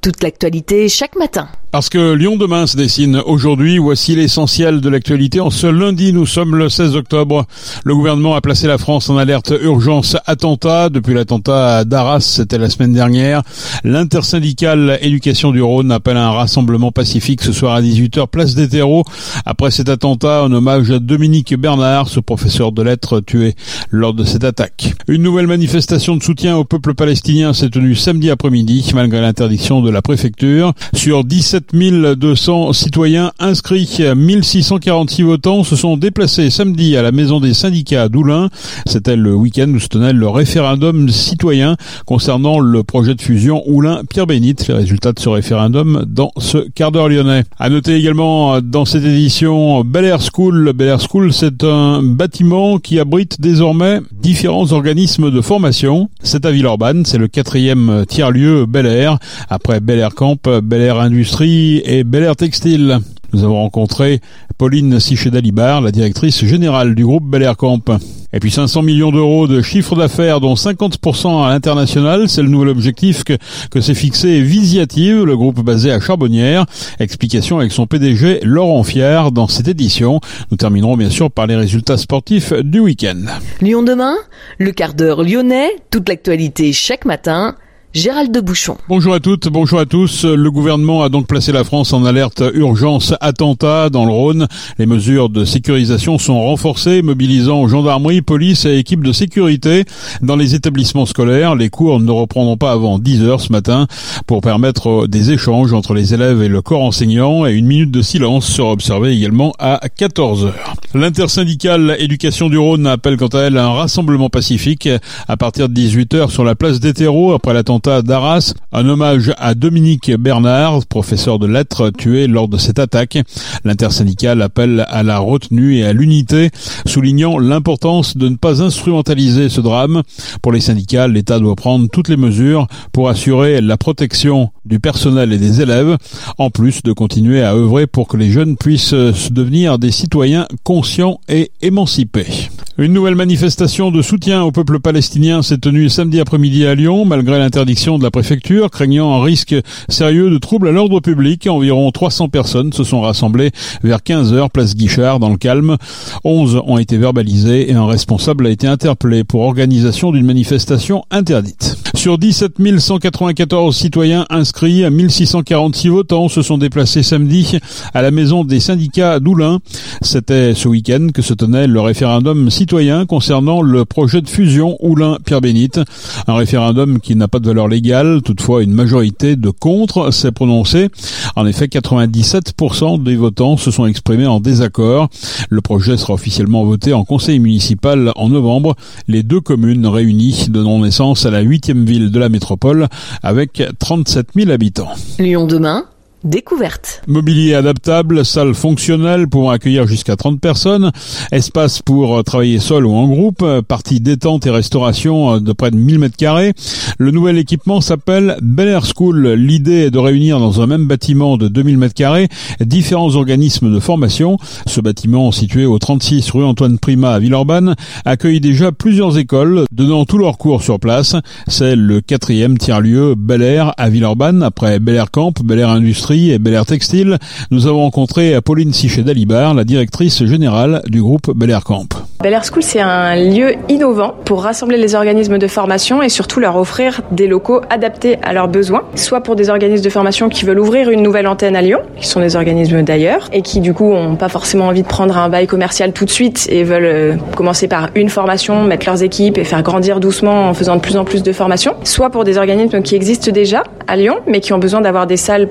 toute l'actualité chaque matin. Parce que Lyon demain se dessine aujourd'hui, voici l'essentiel de l'actualité. En ce lundi, nous sommes le 16 octobre. Le gouvernement a placé la France en alerte urgence attentat. Depuis l'attentat d'Arras, c'était la semaine dernière. L'intersyndicale éducation du Rhône appelle à un rassemblement pacifique ce soir à 18h, place des terreaux. Après cet attentat, en hommage à Dominique Bernard, ce professeur de lettres tué lors de cette attaque. Une nouvelle manifestation de soutien au peuple palestinien s'est tenue samedi après-midi, malgré l'interdiction de la préfecture. Sur 17 7200 citoyens inscrits, 1646 votants se sont déplacés samedi à la maison des syndicats à Doulin. C'était le week-end où se tenait le référendum citoyen concernant le projet de fusion Oulin-Pierre Bénite. Les résultats de ce référendum dans ce quart d'heure lyonnais. À noter également dans cette édition Bel Air School. Bel Air School, c'est un bâtiment qui abrite désormais différents organismes de formation. C'est à Villeurbanne, c'est le quatrième tiers-lieu Bel Air. Après Bel Air Camp, Bel Air Industrie, et Bel Air Textile. Nous avons rencontré Pauline Sichet-Dalibar, la directrice générale du groupe Bel Air Camp. Et puis 500 millions d'euros de chiffre d'affaires, dont 50% à l'international, c'est le nouvel objectif que, que s'est fixé Visiative, le groupe basé à Charbonnières. Explication avec son PDG Laurent Fier dans cette édition. Nous terminerons bien sûr par les résultats sportifs du week-end. Lyon demain, le quart d'heure lyonnais, toute l'actualité chaque matin Gérald de Bouchon. Bonjour à toutes, bonjour à tous. Le gouvernement a donc placé la France en alerte urgence attentat dans le Rhône. Les mesures de sécurisation sont renforcées, mobilisant gendarmerie, police et équipes de sécurité dans les établissements scolaires. Les cours ne reprendront pas avant 10 heures ce matin pour permettre des échanges entre les élèves et le corps enseignant et une minute de silence sera observée également à 14 heures. L'intersyndicale éducation du Rhône appelle quant à elle un rassemblement pacifique à partir de 18 heures sur la place terreaux après l'attentat d'Arras, un hommage à Dominique Bernard, professeur de lettres tué lors de cette attaque. L'intersyndicale appelle à la retenue et à l'unité, soulignant l'importance de ne pas instrumentaliser ce drame. Pour les syndicats, l'État doit prendre toutes les mesures pour assurer la protection du personnel et des élèves, en plus de continuer à œuvrer pour que les jeunes puissent devenir des citoyens conscients et émancipés. Une nouvelle manifestation de soutien au peuple palestinien s'est tenue samedi après-midi à Lyon, malgré l'interdiction de la préfecture, craignant un risque sérieux de troubles à l'ordre public. Environ 300 personnes se sont rassemblées vers 15 heures, place Guichard, dans le calme. 11 ont été verbalisées et un responsable a été interpellé pour organisation d'une manifestation interdite. Sur 17 194 citoyens inscrits, 1646 votants se sont déplacés samedi à la maison des syndicats d'Oulin. C'était ce week-end que se tenait le référendum citoyen concernant le projet de fusion Oulin-Pierre Bénite. Un référendum qui n'a pas de valeur légale, toutefois une majorité de contre s'est prononcée. En effet, 97% des votants se sont exprimés en désaccord. Le projet sera officiellement voté en conseil municipal en novembre. Les deux communes réunies donnant naissance à la huitième ville de la métropole avec 37 000 habitants. Lyon demain découverte. Mobilier adaptable, salle fonctionnelle pouvant accueillir jusqu'à 30 personnes, espace pour travailler seul ou en groupe, partie détente et restauration de près de 1000 mètres carrés. Le nouvel équipement s'appelle Bel Air School. L'idée est de réunir dans un même bâtiment de 2000 mètres carrés différents organismes de formation. Ce bâtiment, situé au 36 rue Antoine Prima à Villeurbanne, accueille déjà plusieurs écoles donnant tous leurs cours sur place. C'est le quatrième tiers-lieu Bel Air à Villeurbanne après Bel Air Camp, Bel Air Industrie et Bel Air Textile, nous avons rencontré Pauline Sichet-Dalibar, la directrice générale du groupe Bel Air Camp. Bel Air School, c'est un lieu innovant pour rassembler les organismes de formation et surtout leur offrir des locaux adaptés à leurs besoins, soit pour des organismes de formation qui veulent ouvrir une nouvelle antenne à Lyon, qui sont des organismes d'ailleurs, et qui du coup n'ont pas forcément envie de prendre un bail commercial tout de suite et veulent euh, commencer par une formation, mettre leurs équipes et faire grandir doucement en faisant de plus en plus de formations, soit pour des organismes qui existent déjà à Lyon, mais qui ont besoin d'avoir des salles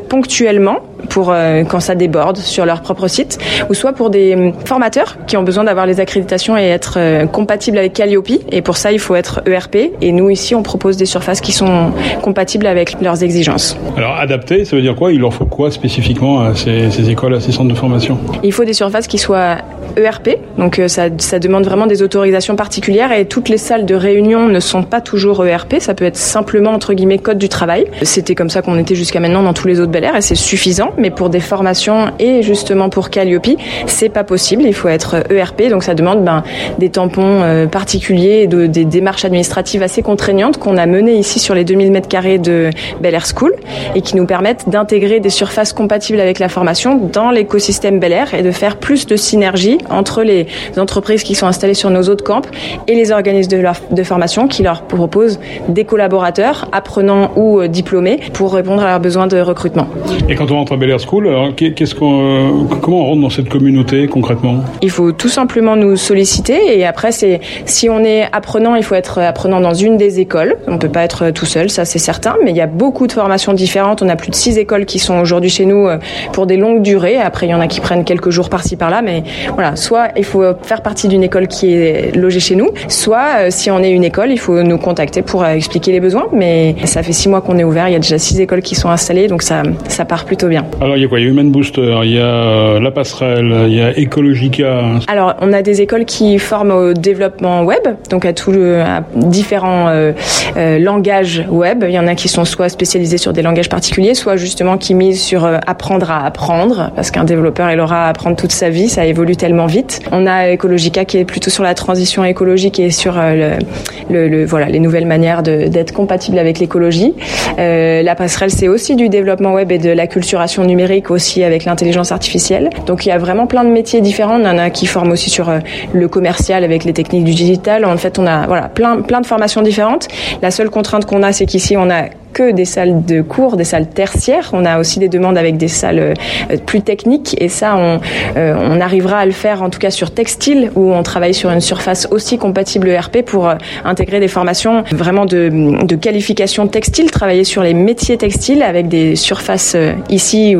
pour euh, quand ça déborde sur leur propre site, ou soit pour des hum, formateurs qui ont besoin d'avoir les accréditations et être euh, compatibles avec Calliope. Et pour ça, il faut être ERP. Et nous, ici, on propose des surfaces qui sont compatibles avec leurs exigences. Alors, adapté, ça veut dire quoi? Il leur faut quoi spécifiquement à ces, ces écoles, à ces centres de formation? Il faut des surfaces qui soient ERP. Donc, euh, ça, demande vraiment des autorisations particulières et toutes les salles de réunion ne sont pas toujours ERP. Ça peut être simplement, entre guillemets, code du travail. C'était comme ça qu'on était jusqu'à maintenant dans tous les autres Bel Air et c'est suffisant. mais pour des formations et justement pour Calliope, c'est pas possible. Il faut être ERP, donc ça demande ben, des tampons euh, particuliers, et de, des démarches administratives assez contraignantes qu'on a menées ici sur les 2000 mètres carrés de Bel Air School et qui nous permettent d'intégrer des surfaces compatibles avec la formation dans l'écosystème Bel Air et de faire plus de synergie entre les entreprises qui sont installées sur nos autres camps et les organismes de, de formation qui leur proposent des collaborateurs, apprenants ou euh, diplômés, pour répondre à leurs besoins de recrutement. Et quand on rentre à Bel Air School, qu'est-ce qu'on, euh, comment on rentre dans cette communauté concrètement? Il faut tout simplement nous solliciter et après, c'est si on est apprenant, il faut être apprenant dans une des écoles. On peut pas être tout seul, ça c'est certain, mais il y a beaucoup de formations différentes. On a plus de six écoles qui sont aujourd'hui chez nous euh, pour des longues durées. Après, il y en a qui prennent quelques jours par-ci par-là, mais voilà, soit il faut faire partie d'une école qui est logée chez nous, soit si on est une école, il faut nous contacter pour expliquer les besoins. Mais ça fait six mois qu'on est ouvert, il y a déjà six écoles qui sont installées, donc ça, ça part plutôt bien. Alors il y a quoi? Il y a Human Booster, il y a euh, La Passerelle, il y a Ecologica. Alors on a des écoles qui forment au développement web, donc à, tout le, à différents euh, euh, langages web. Il y en a qui sont soit spécialisés sur des langages particuliers, soit justement qui misent sur apprendre à apprendre, parce qu'un développeur il aura à apprendre toute sa vie, ça évolue tellement vite. On a Ecologica qui est plutôt sur la transition écologique et sur voilà les nouvelles manières d'être compatible avec l'écologie. Euh, la passerelle, c'est aussi du développement web et de la culturation numérique aussi avec l'intelligence artificielle. Donc il y a vraiment plein de métiers différents. On en a qui forment aussi sur euh, le commercial avec les techniques du digital. En fait, on a plein de formations différentes. La seule contrainte qu'on a, c'est qu'ici on a que des salles de cours, des salles tertiaires. On a aussi des demandes avec des salles euh, plus techniques et ça, on, euh, on arrivera à le faire en tout cas sur textile où on travaille sur une surface aussi compatible ERP pour euh, intégrer des formations vraiment de, de qualification textile, travailler sur les métiers textiles avec des surfaces ici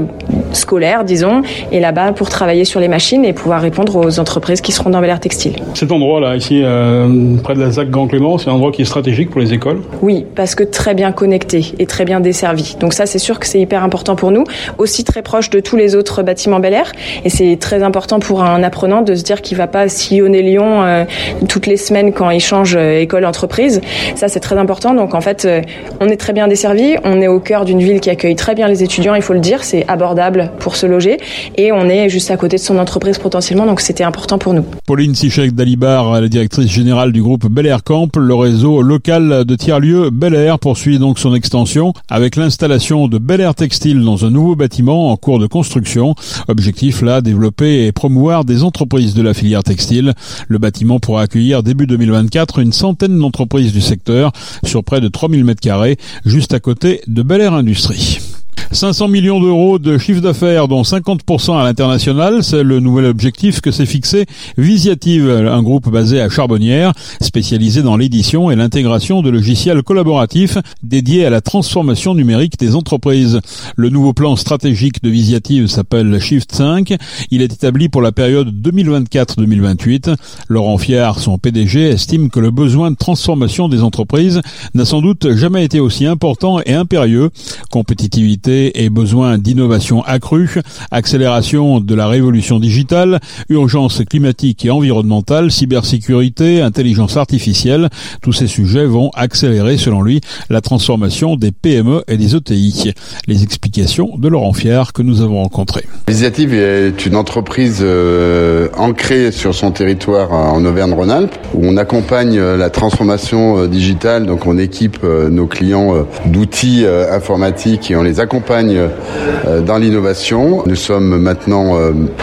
scolaires, disons, et là-bas pour travailler sur les machines et pouvoir répondre aux entreprises qui seront dans Bel Textile. Cet endroit-là, ici, près de la ZAC Grand Clément, c'est un endroit qui est stratégique pour les écoles? Oui, parce que très bien connecté est très bien desservi. Donc ça, c'est sûr que c'est hyper important pour nous. Aussi très proche de tous les autres bâtiments Bel Air. Et c'est très important pour un apprenant de se dire qu'il va pas sillonner Lyon euh, toutes les semaines quand il change euh, école-entreprise. Ça, c'est très important. Donc en fait, euh, on est très bien desservi. On est au cœur d'une ville qui accueille très bien les étudiants, il faut le dire. C'est abordable pour se loger. Et on est juste à côté de son entreprise potentiellement. Donc c'était important pour nous. Pauline Sichek d'Alibar, la directrice générale du groupe Bel Air Camp, le réseau local de tiers-lieux Bel Air poursuit donc son extension avec l'installation de Bel Air Textile dans un nouveau bâtiment en cours de construction. Objectif là, développer et promouvoir des entreprises de la filière textile. Le bâtiment pourra accueillir début 2024 une centaine d'entreprises du secteur sur près de 3000 mètres carrés, juste à côté de Bel Air Industrie. 500 millions d'euros de chiffre d'affaires, dont 50% à l'international, c'est le nouvel objectif que s'est fixé Visiative, un groupe basé à Charbonnières, spécialisé dans l'édition et l'intégration de logiciels collaboratifs dédiés à la transformation numérique des entreprises. Le nouveau plan stratégique de Visiative s'appelle Shift 5. Il est établi pour la période 2024-2028. Laurent Fiard, son PDG, estime que le besoin de transformation des entreprises n'a sans doute jamais été aussi important et impérieux. Compétitivité et besoin d'innovation accrue, accélération de la révolution digitale, urgence climatique et environnementale, cybersécurité, intelligence artificielle, tous ces sujets vont accélérer, selon lui, la transformation des PME et des ETI. Les explications de Laurent Fier que nous avons rencontré. L'initiative est une entreprise euh, ancrée sur son territoire en Auvergne-Rhône-Alpes où on accompagne euh, la transformation euh, digitale, donc on équipe nos clients d'outils informatiques et on les accompagne euh, dans l'innovation. Nous sommes maintenant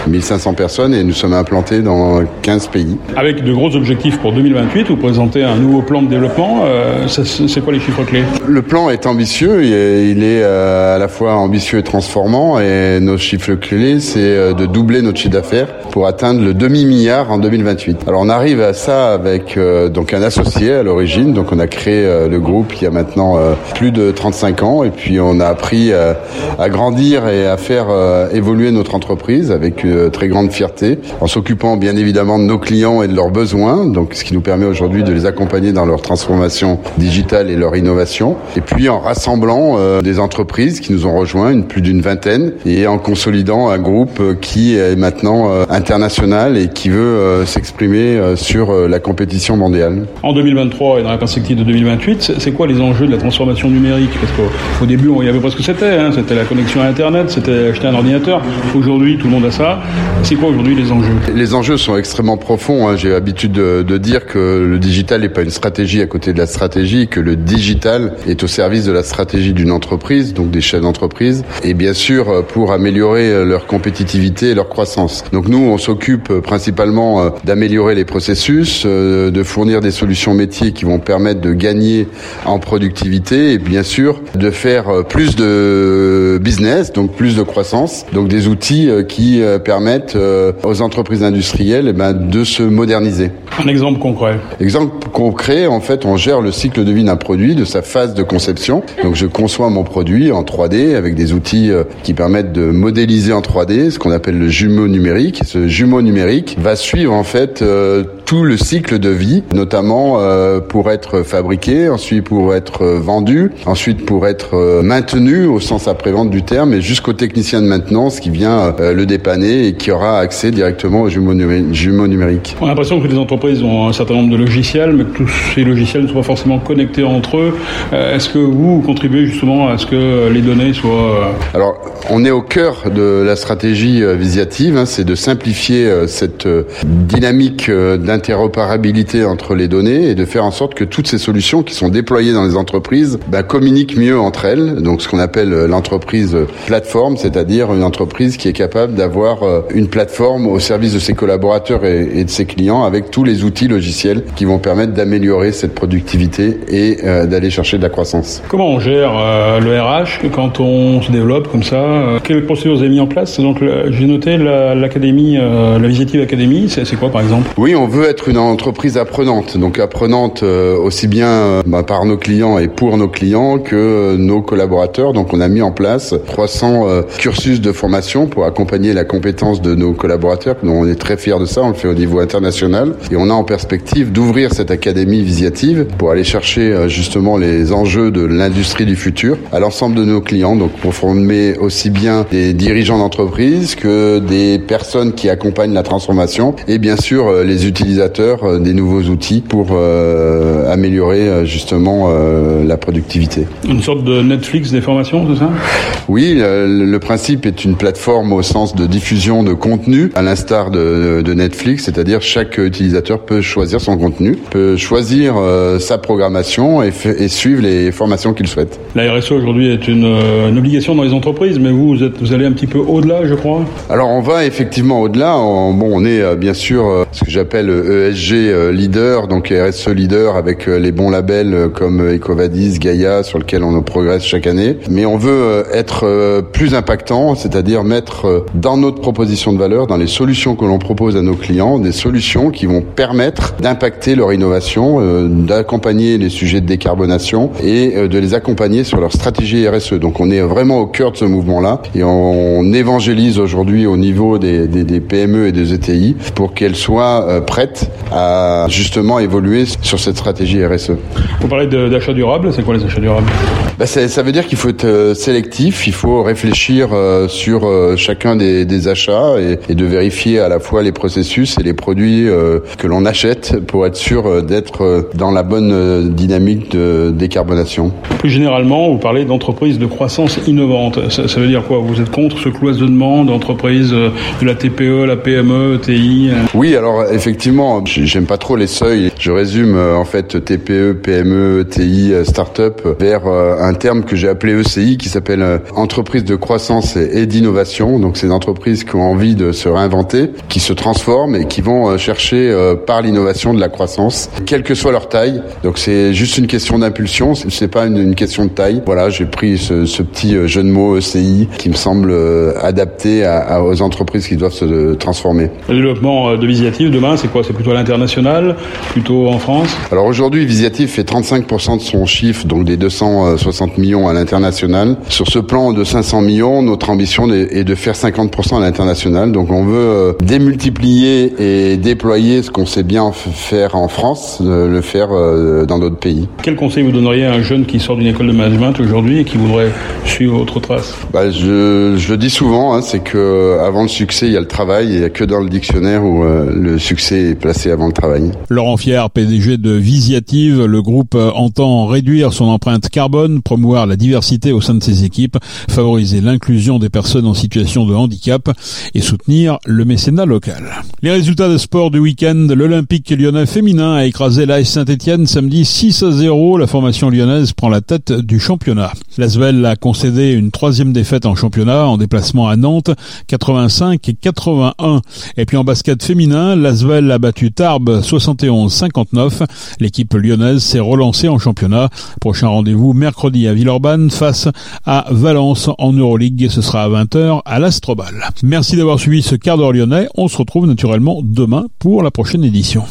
1500 euh, personnes et nous sommes implantés dans 15 pays. Avec de gros objectifs pour 2028, vous présentez un nouveau plan de développement. Euh, c'est quoi les chiffres clés? Le plan est ambitieux, il est à la fois ambitieux et transformant et nos chiffres clés, c'est de doubler notre chiffre d'affaires pour atteindre le demi-milliard en 2028. Alors on arrive à ça avec donc un associé à l'origine, donc on a créé le groupe il y a maintenant plus de 35 ans et puis on a appris à grandir et à faire euh, évoluer notre entreprise avec une très grande fierté, en s'occupant bien évidemment de nos clients et de leurs besoins, donc ce qui nous permet aujourd'hui de les accompagner dans leur transformation digitale et leur innovation, et puis en rassemblant euh, des entreprises qui nous ont rejoints, une, plus d'une vingtaine, et en consolidant un groupe euh, qui est maintenant international et qui veut s'exprimer sur la compétition mondiale. En 2023 et dans la perspective de 2028, c'est quoi les enjeux de la transformation numérique? Parce qu'au début, on y avait pas ce que c'était. Hein. C'était la connexion à Internet, c'était acheter un ordinateur. Aujourd'hui, tout le monde a ça. C'est quoi aujourd'hui les enjeux? Les enjeux sont extrêmement profonds. Hein. J'ai l'habitude de, de, dire que le digital n'est pas une stratégie à côté de la stratégie, que le digital est au service de la stratégie d'une entreprise, donc des chefs d'entreprise, et bien sûr pour améliorer leur compétitivité et leur croissance. Donc nous, on s'occupe principalement d'améliorer les processus, de fournir des solutions métiers qui vont permettre de gagner en productivité et bien sûr de faire plus de business, donc plus de croissance, donc des outils qui permettent aux entreprises industrielles eh ben, de se moderniser. Un exemple concret. Exemple concret, en fait, on gère le cycle de vie d'un produit, de sa phase de conception. Donc je conçois mon produit en 3D avec des outils qui permettent de modéliser en 3D, ce qu'on appelle le jumeau numérique. Ce jumeau numérique va suivre en fait tout le cycle de vie, notamment euh, pour être fabriqué, ensuite pour être vendu, ensuite pour être euh, maintenu au sens après-vente du terme, et jusqu'au technicien de maintenance qui vient euh, le dépanner et qui aura accès directement au jumeau, numérique. On a l'impression que les entreprises ont un certain nombre de logiciels, mais que tous ces logiciels ne sont pas forcément connectés entre eux. Est-ce que vous contribuez justement à ce que les données soient... Alors, on est au cœur de la stratégie visiative, hein, c'est de simplifier cette dynamique d'interopérabilité entre les données et de faire en sorte que toutes ces solutions qui sont déployées dans les entreprises bah, communiquent mieux entre elles. Donc ce qu'on appelle l'entreprise plateforme, c'est-à-dire une entreprise qui est capable d'avoir euh, une plateforme au service de ses collaborateurs et, de ses clients avec tous les outils logiciels qui vont permettre d'améliorer cette productivité et euh, d'aller chercher de la croissance. Comment on gère euh, le RH quand on se développe comme ça Quelles procédures vous avez mis en place? Donc j'ai noté l'académie, la, la Visitive Academy, c'est quoi par exemple? Oui, on veut être une entreprise apprenante, donc apprenante aussi bien bah, par nos clients et pour nos clients que nos collaborateurs. Donc on a mis en place 300 euh, cursus de formation pour accompagner la compétence de nos collaborateurs. Donc on est très fiers de ça, on le fait au niveau international et on a en perspective d'ouvrir cette académie visiative pour aller chercher euh, justement les enjeux de l'industrie du futur à l'ensemble de nos clients. Donc pour former aussi bien des dirigeants d'entreprise que des personnes qui accompagnent la transformation et bien sûr euh, les utilisateurs des nouveaux outils pour améliorer justement la productivité. Une sorte de Netflix des formations, c'est ça? Oui, le, principe est une plateforme au sens de diffusion de contenu, à l'instar de, Netflix, c'est-à-dire chaque utilisateur peut choisir son contenu, peut choisir euh, sa programmation et, et, suivre les formations qu'il souhaite. La RSE aujourd'hui est une, euh, une, obligation dans les entreprises, mais vous, vous, êtes, vous allez un petit peu au-delà, je crois? Alors on va effectivement au-delà. Bon, on est euh, bien sûr ce que j'appelle ESG leader, donc RSE leader avec les bons labels comme Ecovadis, Gaia, sur lequel on progresse chaque année. Mais on veut être plus impactant, c'est-à-dire mettre dans notre proposition de valeur, dans les solutions que l'on propose à nos clients, des solutions qui vont permettre d'impacter leur innovation, d'accompagner les sujets de décarbonation et de les accompagner sur leur stratégie RSE. Donc on est vraiment au cœur de ce mouvement-là et on évangélise aujourd'hui au niveau des, des, des, PME et des ETI pour qu'elles soient prêtes à justement évoluer sur cette stratégie RSE. Vous parlez d'achat durable, c'est quoi les achats durables? Bah Ça veut dire qu'il faut être euh, sélectif, il faut réfléchir euh, sur euh, chacun des, des achats et, et, de vérifier à la fois les processus et les produits que l'on achète pour être sûr d'être dans la bonne dynamique de décarbonation. Plus généralement, vous parlez d'entreprises de croissance innovante. Ça, ça, veut dire quoi? Vous êtes contre ce cloisonnement d'entreprises de la TPE, la PME, TI Oui, alors effectivement, j'aime pas trop les seuils. Je résume en fait TPE, PME, TI, start-up vers un terme que j'ai appelé ECI qui s'appelle euh, entreprise de croissance et d'innovation. Donc c'est des entreprises qui ont envie de se réinventer, qui se transforment et qui vont euh, chercher euh, par l'innovation de la croissance, quelle que soit leur taille. Donc c'est juste une question d'impulsion, c'est pas une, question de taille. Voilà, j'ai pris ce, ce, petit jeu de mots ECI qui me semble adapté à, aux entreprises qui doivent se transformer. Le développement de Visiative demain, c'est quoi? C'est plutôt à l'international, plutôt en France? Alors aujourd'hui, Visiative fait 35% de son chiffre, donc des 260 millions à l'international. Sur ce plan de 500 millions, notre ambition est de faire 50% à l'international. Donc on veut euh, démultiplier et déployer ce qu'on sait bien faire en France, le faire euh, dans d'autres pays. Quel conseil vous donneriez à un jeune qui sort d'une école de management aujourd'hui et qui voudrait suivre votre trace? Bah, je, je, le dis souvent, hein, c'est que avant le succès, il y a le travail. Il n'y a que dans le dictionnaire où euh, le succès est placé avant le travail. Laurent Fier, PDG de Visiative, le groupe entend réduire son empreinte carbone promouvoir la diversité au sein de ses équipes, favoriser l'inclusion des personnes en situation de handicap et soutenir le mécénat local. Les résultats de sport du week-end, l'Olympique lyonnais féminin a écrasé l'AS Saint-Etienne samedi 6 à 0. La formation lyonnaise prend la tête du championnat. L'Asvel a concédé une troisième défaite en championnat en déplacement à Nantes, 85 et 81. Et puis en basket féminin, l'Asvel a battu Tarbes 71-59. L'équipe lyonnaise s'est relancée en championnat. Prochain rendez-vous mercredi à Villeurbanne face à Valence en Euroleague. Ce sera à 20h à l'Astrobal. Merci d'avoir suivi ce quart d'heure lyonnais. On se retrouve naturellement demain pour la prochaine édition.